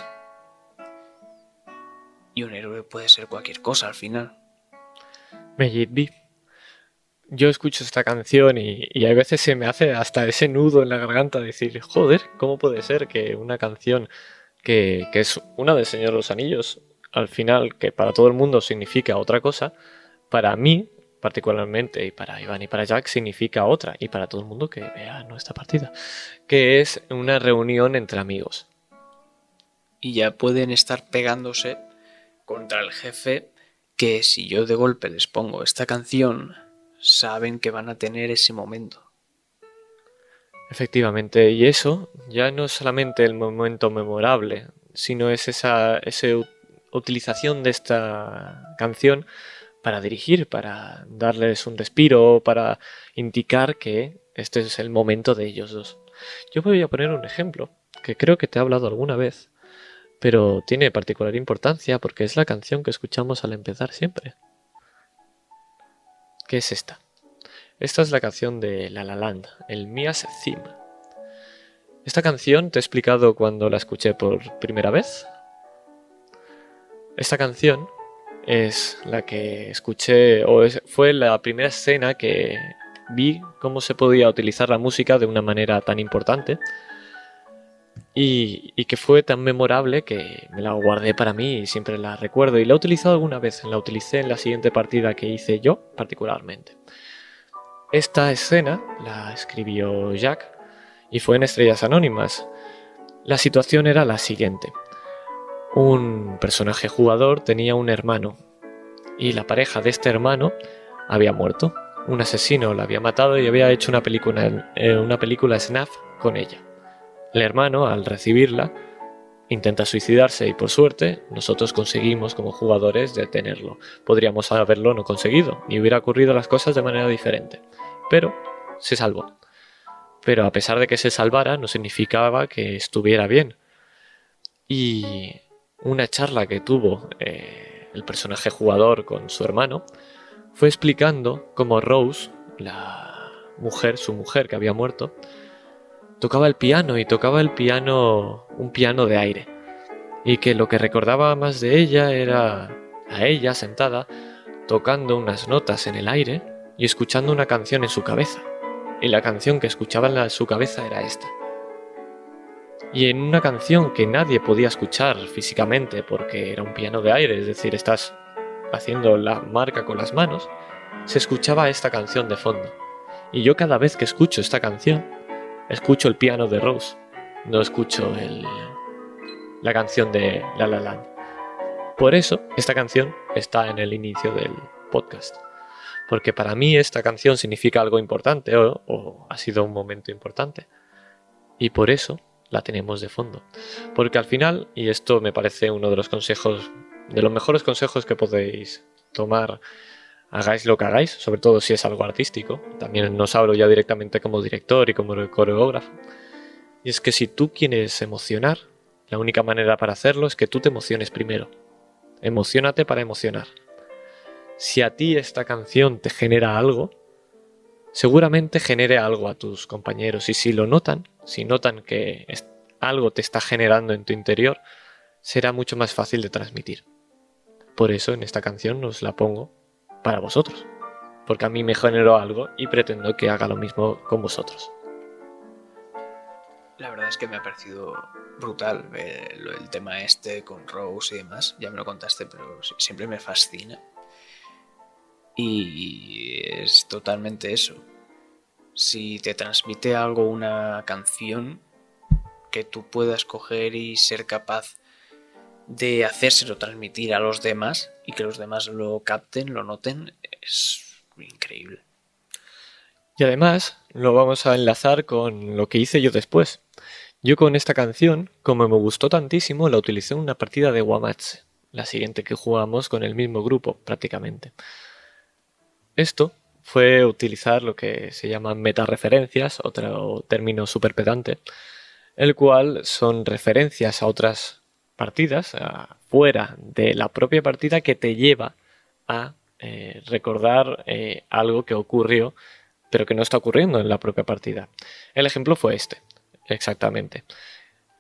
Y un héroe puede ser cualquier cosa al final. May Yo escucho esta canción y, y a veces se me hace hasta ese nudo en la garganta decir, joder, ¿cómo puede ser que una canción que, que es una de Señor de los Anillos, al final, que para todo el mundo significa otra cosa, para mí, particularmente, y para Iván y para Jack, significa otra, y para todo el mundo que vea nuestra partida, que es una reunión entre amigos. Y ya pueden estar pegándose contra el jefe que si yo de golpe les pongo esta canción, saben que van a tener ese momento. Efectivamente, y eso ya no es solamente el momento memorable, sino es esa, esa utilización de esta canción para dirigir, para darles un respiro, para indicar que este es el momento de ellos dos. Yo voy a poner un ejemplo que creo que te he hablado alguna vez, pero tiene particular importancia porque es la canción que escuchamos al empezar siempre. ¿Qué es esta? Esta es la canción de La La Land, el Mia's Theme. Esta canción te he explicado cuando la escuché por primera vez. Esta canción es la que escuché, o fue la primera escena que vi cómo se podía utilizar la música de una manera tan importante y, que fue tan memorable que me la guardé para mí y siempre la recuerdo. Y la he utilizado alguna vez, la utilicé en la siguiente partida que hice yo particularmente. Esta escena la escribió Jack y fue en Estrellas Anónimas. La situación era la siguiente. Un personaje jugador tenía un hermano y la pareja de este hermano había muerto. Un asesino la había matado y había hecho una película, eh, una película snuff con ella. El hermano, al recibirla, intenta suicidarse y por suerte nosotros conseguimos como jugadores detenerlo. Podríamos haberlo no conseguido y hubiera ocurrido las cosas de manera diferente. Pero se salvó. Pero a pesar de que se salvara no significaba que estuviera bien. Y una charla que tuvo eh, el personaje jugador con su hermano fue explicando cómo Rose, la mujer, su mujer que había muerto, tocaba el piano y tocaba el piano, un piano de aire. Y que lo que recordaba más de ella era a ella sentada, tocando unas notas en el aire y escuchando una canción en su cabeza. Y la canción que escuchaba en su cabeza era esta. Y en una canción que nadie podía escuchar físicamente porque era un piano de aire, es decir, estás haciendo la marca con las manos, se escuchaba esta canción de fondo. Y yo cada vez que escucho esta canción, escucho el piano de Rose, no escucho la canción de La La Land. Por eso esta canción está en el inicio del podcast. Porque para mí esta canción significa algo importante o ha sido un momento importante. Y por eso la tenemos de fondo. Porque al final, y esto me parece uno de los consejos, de los mejores consejos que podéis tomar hagáis lo que hagáis, sobre todo si es algo artístico. También nos hablo ya directamente como director y como coreógrafo. Y es que si tú quieres emocionar, la única manera para hacerlo es que tú te emociones primero. Emocionate para emocionar. Si a ti esta canción te genera algo, seguramente genere algo a tus compañeros. Y si lo notan, si notan que algo te está generando en tu interior, será mucho más fácil de transmitir. Por eso en esta canción os la pongo para vosotros. porque a mí me generó algo y pretendo que haga lo mismo con vosotros. La verdad es que me ha parecido brutal el, tema este con Rose y demás. Ya me lo contaste, pero siempre me fascina. Y es totalmente eso. Si te transmite algo una canción que tú puedas coger y ser capaz de hacérselo transmitir a los demás y que los demás lo capten, lo noten, es increíble. Y además lo vamos a enlazar con lo que hice yo después. Yo con esta canción, como me gustó tantísimo, la utilicé en una partida de Wamatse, la siguiente que jugamos con el mismo grupo prácticamente. Esto fue utilizar lo que se llaman metareferencias, otro término súper pedante, el cual son referencias a otras partidas, fuera de la propia partida, que te lleva a eh, recordar eh, algo que ocurrió, pero que no está ocurriendo en la propia partida. El ejemplo fue este, exactamente.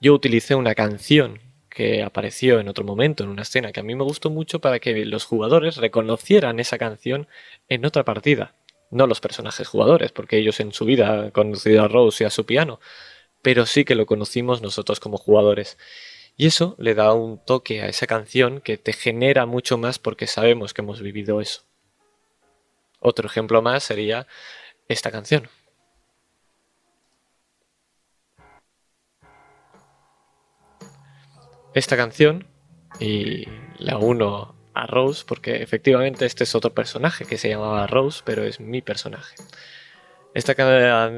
Yo utilicé una canción que apareció en otro momento en una escena que a mí me gustó mucho para que los jugadores reconocieran esa canción en otra partida. No los personajes jugadores, porque ellos en su vida han conocido a Rose y a su piano, pero sí que lo conocimos nosotros como jugadores. Y eso le da un toque a esa canción que te genera mucho más porque sabemos que hemos vivido eso. Otro ejemplo más sería esta canción. Esta canción, y la uno a Rose, porque efectivamente este es otro personaje que se llamaba Rose, pero es mi personaje. Esta,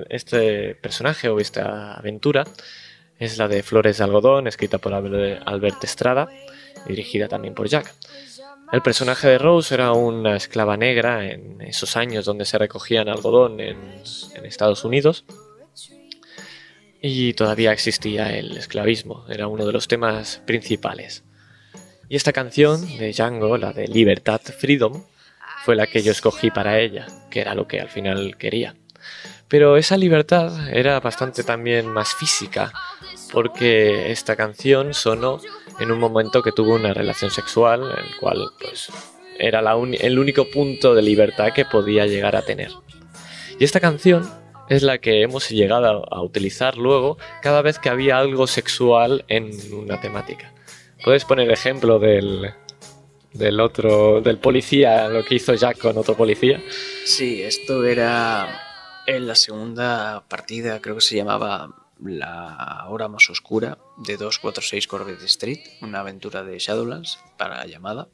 este personaje o esta aventura es la de Flores de Algodón, escrita por Albert Estrada y dirigida también por Jack. El personaje de Rose era una esclava negra en esos años donde se recogían algodón en, en Estados Unidos y todavía existía el esclavismo, era uno de los temas principales. Y esta canción de Django, la de Libertad Freedom, fue la que yo escogí para ella, que era lo que al final quería. Pero esa libertad era bastante también más física, porque esta canción sonó en un momento que tuvo una relación sexual, el cual pues, era el único punto de libertad que podía llegar a tener. Y esta canción es la que hemos llegado a utilizar luego cada vez que había algo sexual en una temática. ¿Puedes poner ejemplo del, del otro, del policía, lo que hizo Jack con otro policía? Sí, esto era en la segunda partida, creo que se llamaba La Hora Más Oscura de 246 Corvette Street, una aventura de Shadowlands para la llamada,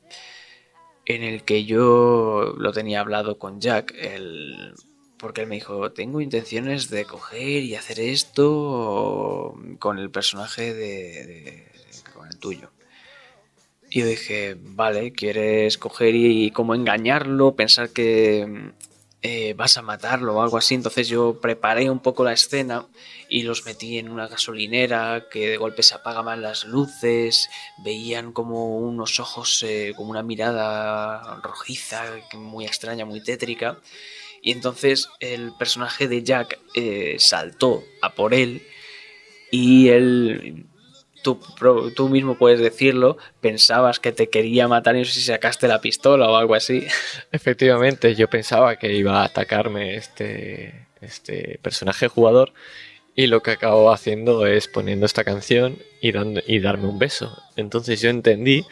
en el que yo lo tenía hablado con Jack, el, porque él me dijo, tengo intenciones de coger y hacer esto con el personaje de, con el tuyo. Y yo dije, vale, quieres coger y, como engañarlo, pensar que eh, vas a matarlo o algo así. Entonces yo preparé un poco la escena y los metí en una gasolinera que de golpe se apagaban las luces, veían como unos ojos, eh, como una mirada rojiza, muy extraña, muy tétrica. Y entonces el personaje de Jack eh, saltó a por él y él Tú, tú, mismo puedes decirlo, pensabas que te quería matar y no sé si sacaste la pistola o algo así. Efectivamente, yo pensaba que iba a atacarme este, este personaje jugador y lo que acabó haciendo es poniendo esta canción y, dando, y darme un beso. Entonces yo entendí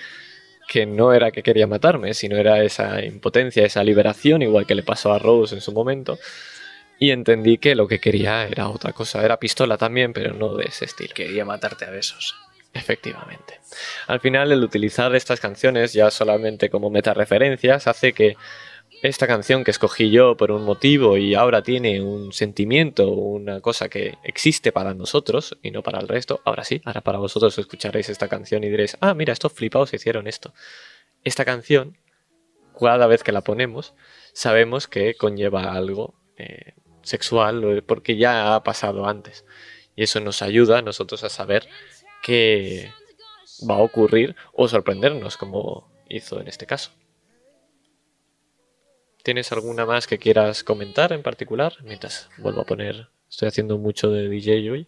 que no era que quería matarme, sino era esa impotencia, esa liberación, igual que le pasó a Rose en su momento. Y entendí que lo que quería era otra cosa. Era pistola también, pero no de ese estilo. Quería matarte a besos. Efectivamente. Al final, el utilizar estas canciones ya solamente como metareferencias hace que esta canción que escogí yo por un motivo y ahora tiene un sentimiento, una cosa que existe para nosotros y no para el resto, ahora sí, ahora para vosotros escucharéis esta canción y diréis, ah, mira, estos flipados hicieron esto. Esta canción, cada vez que la ponemos, sabemos que conlleva algo eh, sexual porque ya ha pasado antes. Y eso nos ayuda a nosotros a saber qué va a ocurrir o sorprendernos como hizo en este caso. ¿Tienes alguna más que quieras comentar en particular? Mientras vuelvo a poner, estoy haciendo mucho de DJ hoy.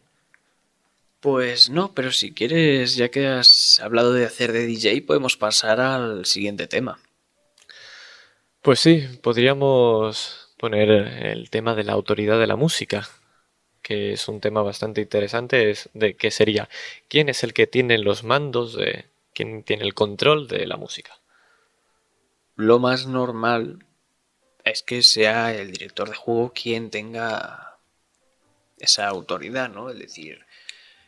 Pues no, pero si quieres, ya que has hablado de hacer de DJ, podemos pasar al siguiente tema. Pues sí, podríamos poner el tema de la autoridad de la música, que es un tema bastante interesante, es de qué sería, quién es el que tiene los mandos, de quién tiene el control de la música. Lo más normal es que sea el director de juego quien tenga esa autoridad, ¿no? Es decir,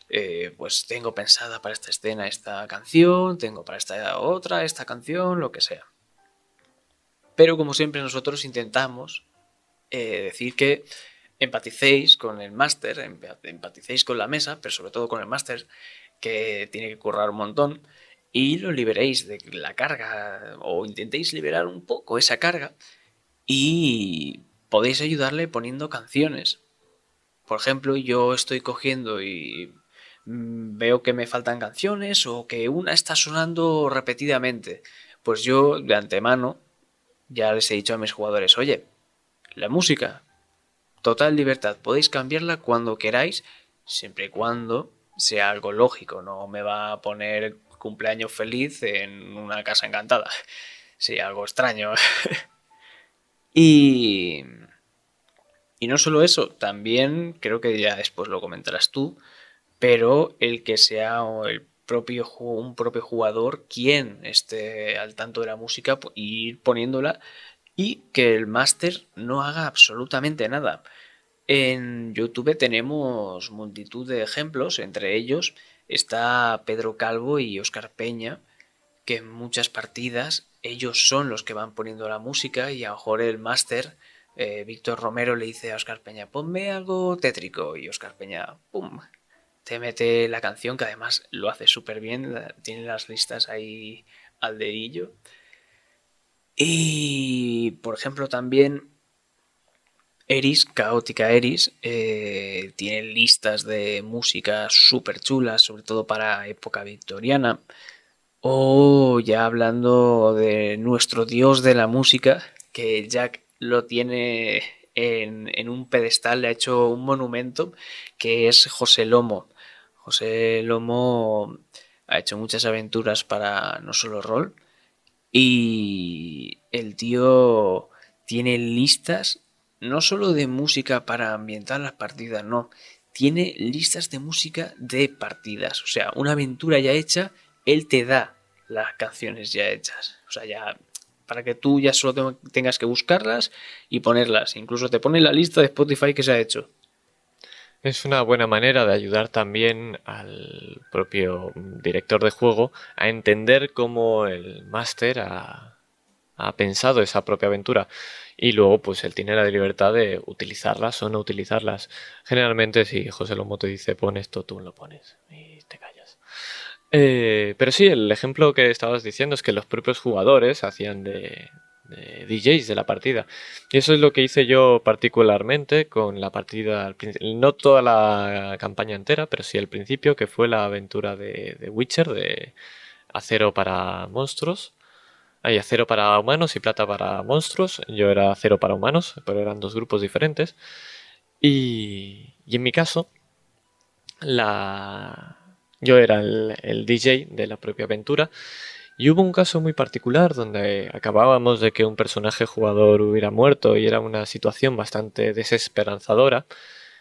eh, pues tengo pensada para esta escena esta canción, tengo para esta otra esta canción, lo que sea. Pero como siempre nosotros intentamos eh, decir que empaticéis con el máster, empaticéis con la mesa, pero sobre todo con el máster, que tiene que currar un montón, y lo liberéis de la carga, o intentéis liberar un poco esa carga, y podéis ayudarle poniendo canciones. Por ejemplo, yo estoy cogiendo y mm, veo que me faltan canciones o que una está sonando repetidamente. Pues yo de antemano ya les he dicho a mis jugadores, oye, la música, total libertad, podéis cambiarla cuando queráis, siempre y cuando sea algo lógico, no me va a poner cumpleaños feliz en una casa encantada. Sí, algo extraño. y... No solo eso, también creo que ya después lo comentarás tú, pero el que sea el propio, un propio jugador quien esté al tanto de la música ir poniéndola y que el máster no haga absolutamente nada. En YouTube tenemos multitud de ejemplos, entre ellos está Pedro Calvo y Oscar Peña, que en muchas partidas ellos son los que van poniendo la música y a lo mejor el máster, eh, Víctor Romero, le dice a Oscar Peña, ponme algo tétrico y Oscar Peña, ¡pum! te mete la canción, que además lo hace súper bien, tiene las listas ahí al dedillo. Y, por ejemplo, también Eris, Caótica Eris, eh, tiene listas de música súper chulas, sobre todo para época victoriana. O ya hablando de nuestro dios de la música, que Jack lo tiene en, en, un pedestal, le ha hecho un monumento, que es José Lomo. José Lomo ha hecho muchas aventuras para no solo rol y el tío tiene listas no solo de música para ambientar las partidas, no, tiene listas de música de partidas, o sea, una aventura ya hecha, él te da las canciones ya hechas, o sea, ya para que tú ya solo tengas que buscarlas y ponerlas, incluso te pone la lista de Spotify que se ha hecho. Es una buena manera de ayudar también al propio director de juego a entender cómo el máster ha, pensado esa propia aventura y luego pues él tiene la libertad de utilizarlas o no utilizarlas. Generalmente si José Lomo te dice pon esto, tú lo pones. Eh, pero sí, el ejemplo que estabas diciendo es que los propios jugadores hacían de, DJs de la partida. Y eso es lo que hice yo particularmente con la partida, no toda la campaña entera, pero sí el principio, que fue la aventura de, Witcher, de acero para monstruos. Hay acero para humanos y plata para monstruos. Yo era acero para humanos, pero eran dos grupos diferentes. Y, y en mi caso, la... yo era el, DJ de la propia aventura y hubo un caso muy particular donde acabábamos de que un personaje jugador hubiera muerto y era una situación bastante desesperanzadora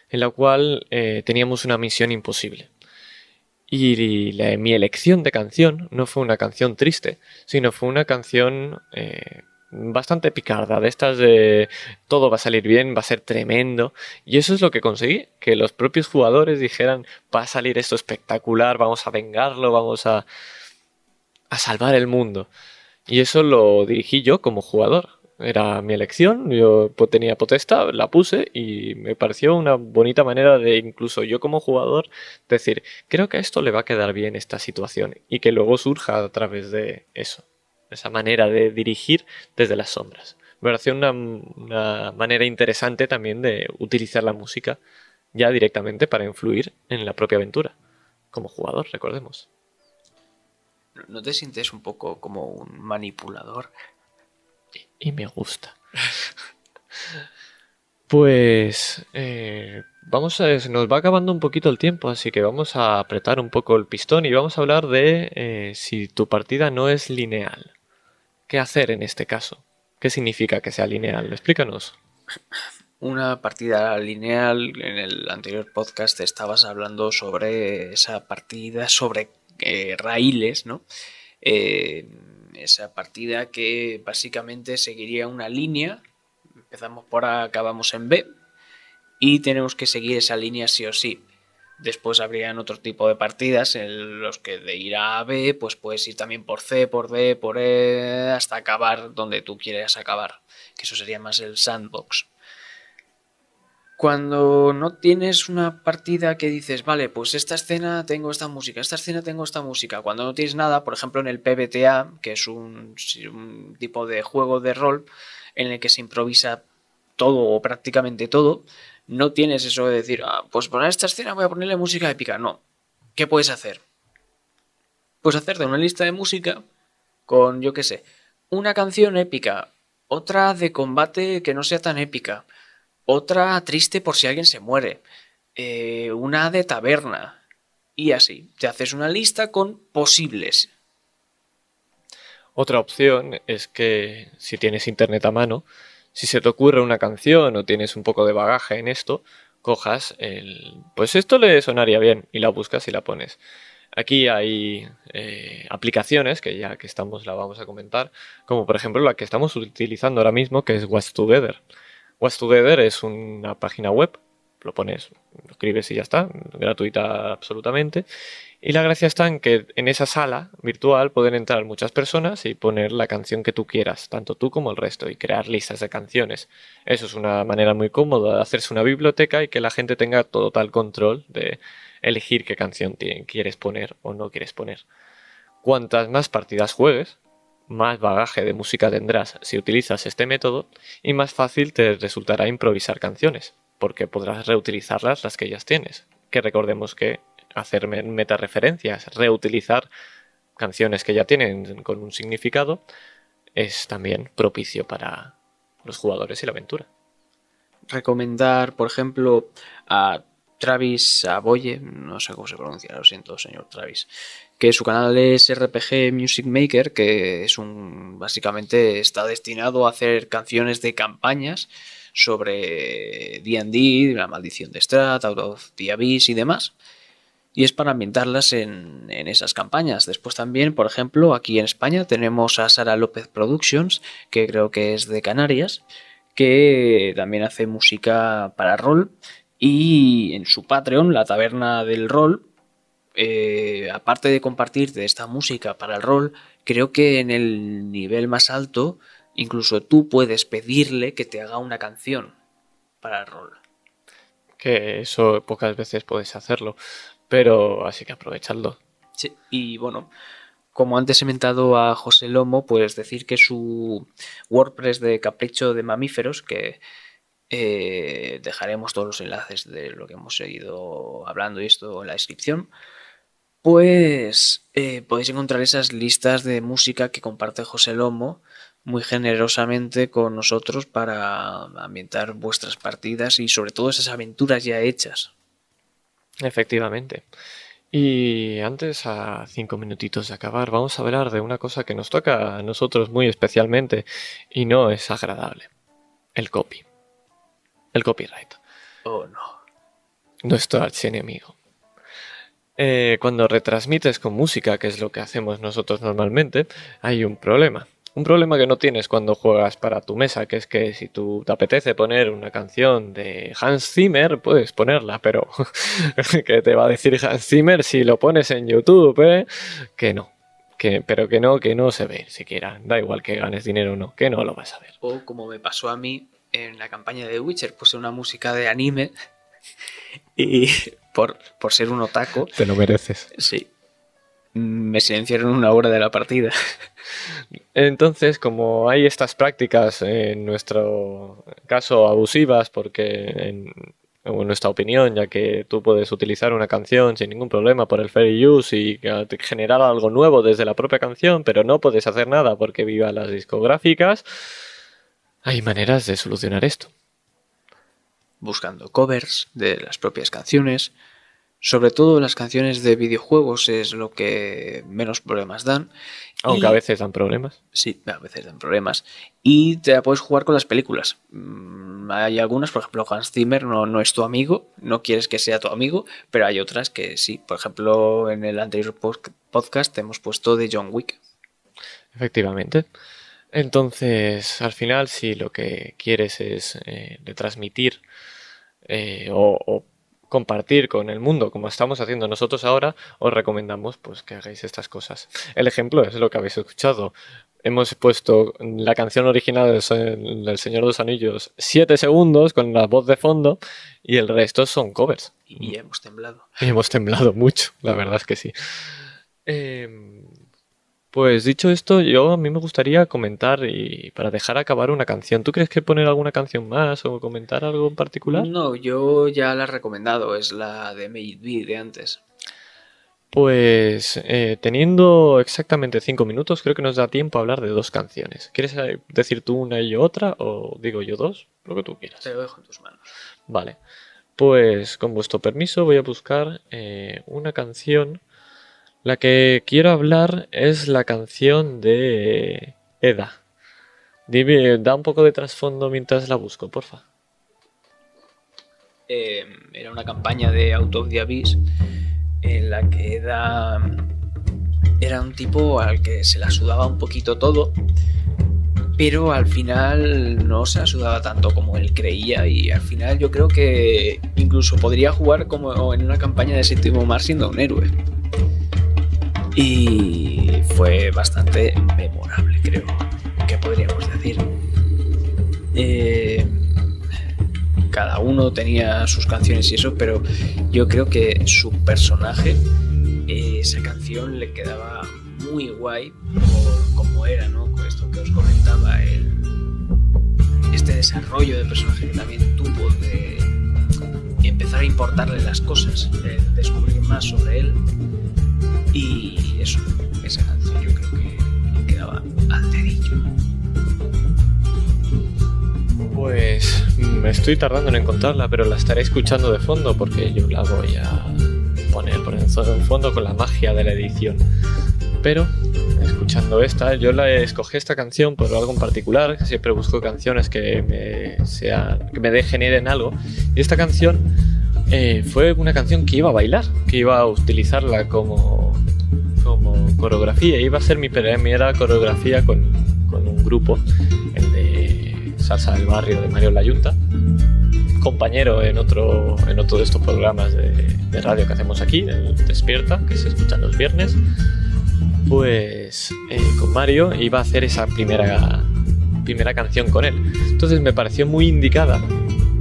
en la cual eh, teníamos una misión imposible. Y, mi elección de canción no fue una canción triste, sino fue una canción eh, bastante picarda, de estas de todo va a salir bien, va a ser tremendo. Y eso es lo que conseguí, que los propios jugadores dijeran va a salir esto espectacular, vamos a vengarlo, vamos a a salvar el mundo. Y eso lo dirigí yo como jugador. Era mi elección, yo tenía potestad, la puse y me pareció una bonita manera de incluso yo como jugador decir, creo que a esto le va a quedar bien esta situación y que luego surja a través de eso, esa manera de dirigir desde las sombras. Me pareció una, una manera interesante también de utilizar la música ya directamente para influir en la propia aventura, como jugador, recordemos. ¿No te sientes un poco como un manipulador? Y, me gusta. pues eh, vamos a se nos va acabando un poquito el tiempo, así que vamos a apretar un poco el pistón y vamos a hablar de eh, si tu partida no es lineal. ¿Qué hacer en este caso? ¿Qué significa que sea lineal? Explícanos. Una partida lineal, en el anterior podcast estabas hablando sobre esa partida, sobre eh, raíles, ¿no? Esa partida que básicamente seguiría una línea, empezamos por A, acabamos en B, y tenemos que seguir esa línea sí o sí. Después habrían otro tipo de partidas en los que de ir a B, pues puedes ir también por C, por D, por E, hasta acabar donde tú quieras acabar. Que eso sería más el sandbox. Cuando no tienes una partida que dices, vale, pues esta escena tengo esta música, esta escena tengo esta música. Cuando no tienes nada, por ejemplo en el PBTA, que es un, un tipo de juego de rol en el que se improvisa todo o prácticamente todo, no tienes eso de decir, ah, pues para esta escena voy a ponerle música épica. No. ¿Qué puedes hacer? Puedes hacerte una lista de música con, yo qué sé, una canción épica, otra de combate que no sea tan épica, otra triste por si alguien se muere, eh, una de taberna, y así. Te haces una lista con posibles. Otra opción es que si tienes internet a mano, si se te ocurre una canción o tienes un poco de bagaje en esto, cojas el... Pues esto le sonaría bien y la buscas y la pones. Aquí hay eh, aplicaciones que ya que estamos la vamos a comentar, como por ejemplo la que estamos utilizando ahora mismo, que es What's Together. What's Together es una página web, lo pones, lo escribes y ya está, gratuita absolutamente, y la gracia está en que en esa sala virtual pueden entrar muchas personas y poner la canción que tú quieras, tanto tú como el resto, y crear listas de canciones. Eso es una manera muy cómoda de hacerse una biblioteca y que la gente tenga total control de elegir qué canción quieres poner o no quieres poner. Cuantas más partidas juegues, más bagaje de música tendrás si utilizas este método y más fácil te resultará improvisar canciones, porque podrás reutilizarlas las que ya tienes. Que recordemos que hacer metareferencias, reutilizar canciones que ya tienen con un significado, es también propicio para los jugadores y la aventura. Recomendar, por ejemplo, a Travis Aboye, no sé cómo se pronuncia, lo siento, señor Travis, que su canal es RPG Music Maker, que es un básicamente está destinado a hacer canciones de campañas sobre D&D, la maldición de Strat, Out of the Abyss y demás y es para ambientarlas en, esas campañas. Después también, por ejemplo, aquí en España tenemos a Sara López Productions, que creo que es de Canarias, que también hace música para rol y en su Patreon, la Taberna del Rol, eh, aparte de compartirte esta música para el rol, creo que en el nivel más alto, incluso tú puedes pedirle que te haga una canción para el rol. Que eso pocas veces puedes hacerlo. Pero así que aprovechadlo. Sí, y bueno, como antes he mentado a José Lomo, pues decir que su WordPress de capricho de mamíferos, que eh, dejaremos todos los enlaces de lo que hemos seguido hablando y esto en la descripción, pues eh, podéis encontrar esas listas de música que comparte José Lomo muy generosamente con nosotros para ambientar vuestras partidas y sobre todo esas aventuras ya hechas. Efectivamente. Y antes, a cinco minutitos de acabar, vamos a hablar de una cosa que nos toca a nosotros muy especialmente y no es agradable. El copy. El copyright. Oh, no. Nuestro archienemigo. Eh, cuando retransmites con música, que es lo que hacemos nosotros normalmente, hay un problema. Un problema que no tienes cuando juegas para tu mesa, que es que si tú te apetece poner una canción de Hans Zimmer, puedes ponerla, pero ¿qué te va a decir Hans Zimmer si lo pones en YouTube? Eh? Que no. Que, pero que no, que no se ve siquiera. Da igual que ganes dinero o no, que no lo vas a ver. O como me pasó a mí en la campaña de Witcher, puse una música de anime y por, por ser un otaco. Te lo mereces. Sí. Me silenciaron una hora de la partida. Entonces, como hay estas prácticas, en nuestro caso abusivas, porque en, nuestra opinión, ya que tú puedes utilizar una canción sin ningún problema por el fair use y generar algo nuevo desde la propia canción, pero no puedes hacer nada porque viva las discográficas, hay maneras de solucionar esto. Buscando covers de las propias canciones, Sobre todo las canciones de videojuegos es lo que menos problemas dan. Aunque Y- a veces dan problemas. Sí, a veces dan problemas. Y te la puedes jugar con las películas. Mm, Hay algunas, por ejemplo, Hans Zimmer no, no es tu amigo, no quieres que sea tu amigo, pero hay otras que sí. Por ejemplo, en el anterior pod- podcast te hemos puesto de John Wick. Efectivamente. Entonces, al final, si lo que quieres es eh, retransmitir eh, o, o compartir con el mundo, como estamos haciendo nosotros ahora, os recomendamos pues que hagáis estas cosas. El ejemplo es lo que habéis escuchado. Hemos puesto la canción original del Se- del Señor de los Anillos 7 segundos con la voz de fondo y el resto son covers. Y hemos temblado. Y hemos temblado mucho, la verdad es que sí. Em, pues dicho esto, yo a mí me gustaría comentar y para dejar acabar una canción. ¿Tú crees que poner alguna canción más o comentar algo en particular? No, yo ya la he recomendado, es la de Made Be de antes. Pues eh, teniendo exactamente cinco minutos, creo que nos da tiempo a hablar de dos canciones. ¿Quieres eh, decir tú una y yo otra o digo yo dos? Lo que tú quieras. Te lo dejo en tus manos. Vale, pues con vuestro permiso voy a buscar eh, una canción. La que quiero hablar es la canción de Eda. Dime, da un poco de trasfondo mientras la busco, porfa. Eh, era una campaña de Out of the Abyss en la que era, era un tipo al que se la sudaba un poquito todo, pero al final no se la sudaba tanto como él creía y al final yo creo que incluso podría jugar como en una campaña de séptimo mar siendo un héroe. Y fue bastante memorable, creo que podríamos decir. Eh, cada uno tenía sus canciones y eso, pero yo creo que su personaje, eh, esa canción le quedaba muy guay por cómo era, ¿no? Con esto que os comentaba, el, este desarrollo de personaje que también tuvo de empezar a importarle las cosas, de descubrir más sobre él y eso, esa canción yo creo que quedaba al dedillo. Pues me estoy tardando en encontrarla, pero la estaré escuchando de fondo porque yo la voy a poner por en fondo con la magia de la edición. Pero escuchando esta, yo la escogí esta canción por algo en particular, siempre busco canciones que me, sean, que me algo. Y esta canción eh, fue una canción que iba a bailar, que iba a utilizarla como, como coreografía. Iba a ser mi primera coreografía con, con un grupo, el de Salsa del Barrio de Mario Layunta, compañero en otro, en otro de estos programas de, radio que hacemos aquí, Despierta, que se escuchan los viernes. Pues eh, con Mario iba a hacer esa primera, primera canción con él. Entonces me pareció muy indicada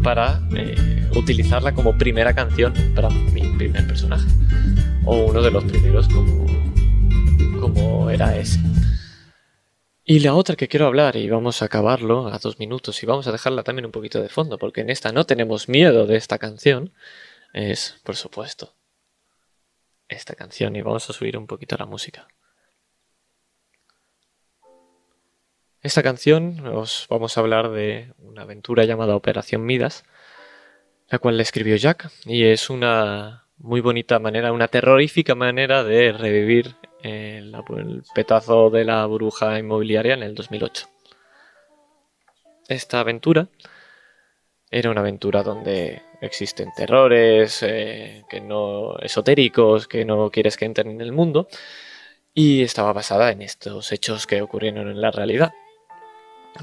para eh, utilizarla como primera canción para mi primer personaje. O uno de los primeros como, como era ese. Y la otra que quiero hablar, y vamos a acabarlo a dos minutos, y vamos a dejarla también un poquito de fondo, porque en esta no tenemos miedo de esta canción, es, por supuesto, esta canción, y vamos a subir un poquito la música. Esta canción os vamos a hablar de una aventura llamada Operación Midas, la cual le escribió Jack, y es una muy bonita manera, una terrorífica manera de revivir eh, la- el petazo de la burbuja inmobiliaria en el 2008. Esta aventura era una aventura donde existen terrores eh, que no esotéricos que no quieres que entren en el mundo y estaba basada en estos hechos que ocurrieron en la realidad.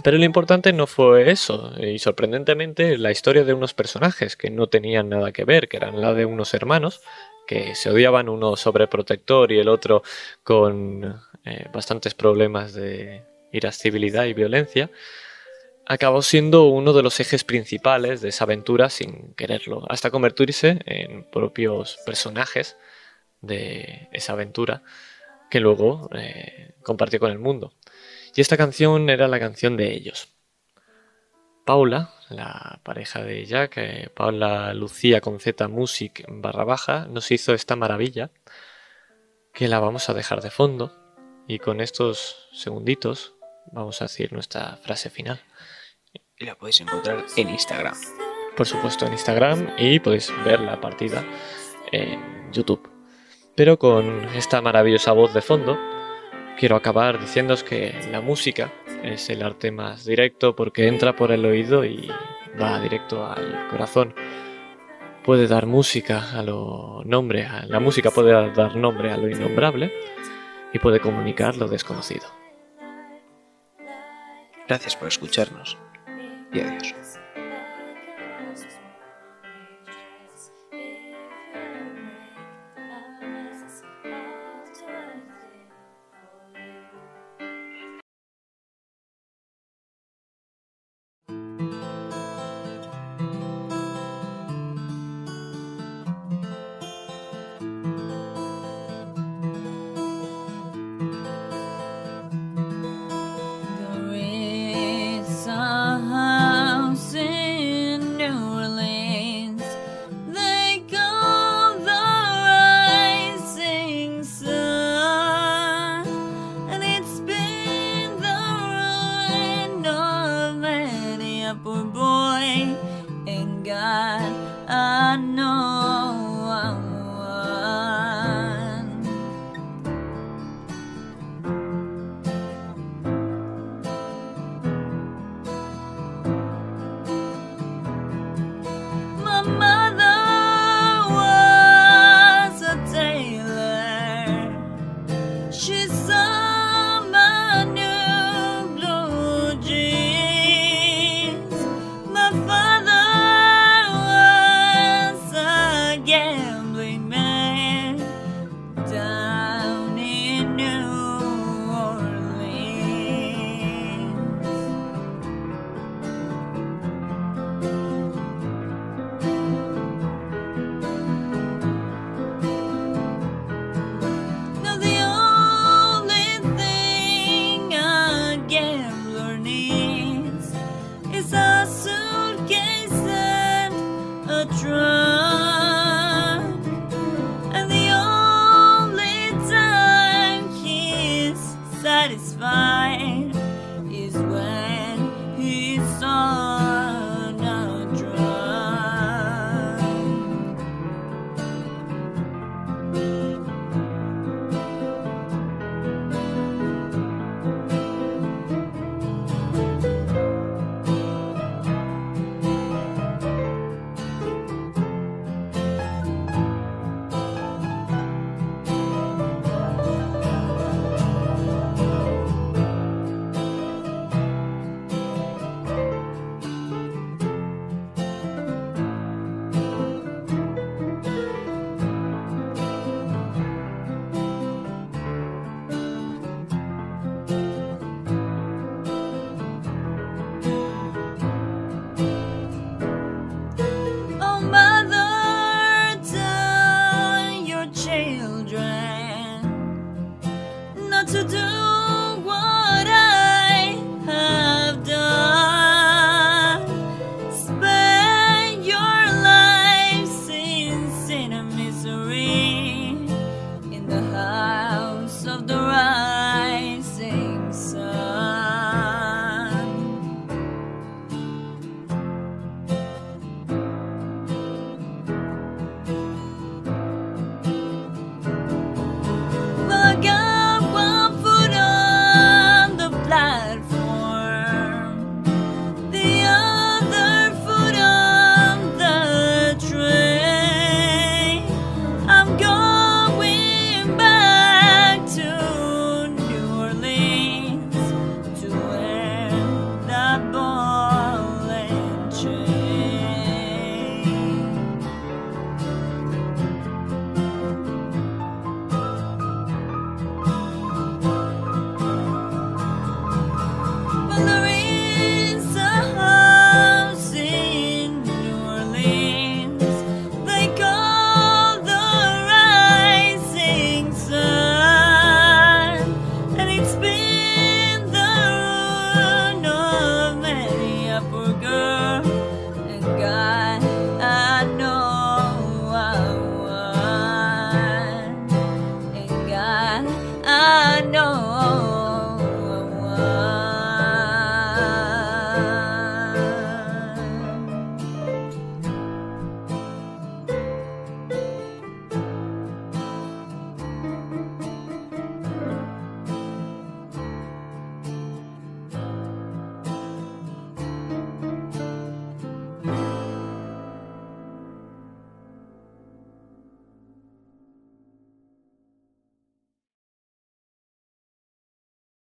Pero lo importante no fue eso, y sorprendentemente la historia de unos personajes que no tenían nada que ver, que eran la de unos hermanos, que se odiaban uno sobreprotector y el otro con eh, bastantes problemas de irascibilidad y violencia, acabó siendo uno de los ejes principales de esa aventura sin quererlo, hasta convertirse en propios personajes de esa aventura que luego eh, compartió con el mundo. Y esta canción era la canción de ellos. Paula, la pareja de Jack, eh, Paula Lucía con Z Music barra baja, nos hizo esta maravilla que la vamos a dejar de fondo y con estos segunditos vamos a decir nuestra frase final. Y la podéis encontrar en Instagram. Por supuesto en Instagram y podéis ver la partida en YouTube. Pero con esta maravillosa voz de fondo, quiero acabar diciéndoos que la música es el arte más directo porque entra por el oído y va directo al corazón. Puede dar música a lo nombre, la música puede dar nombre a lo innombrable y puede comunicar lo desconocido. Gracias por escucharnos y adiós.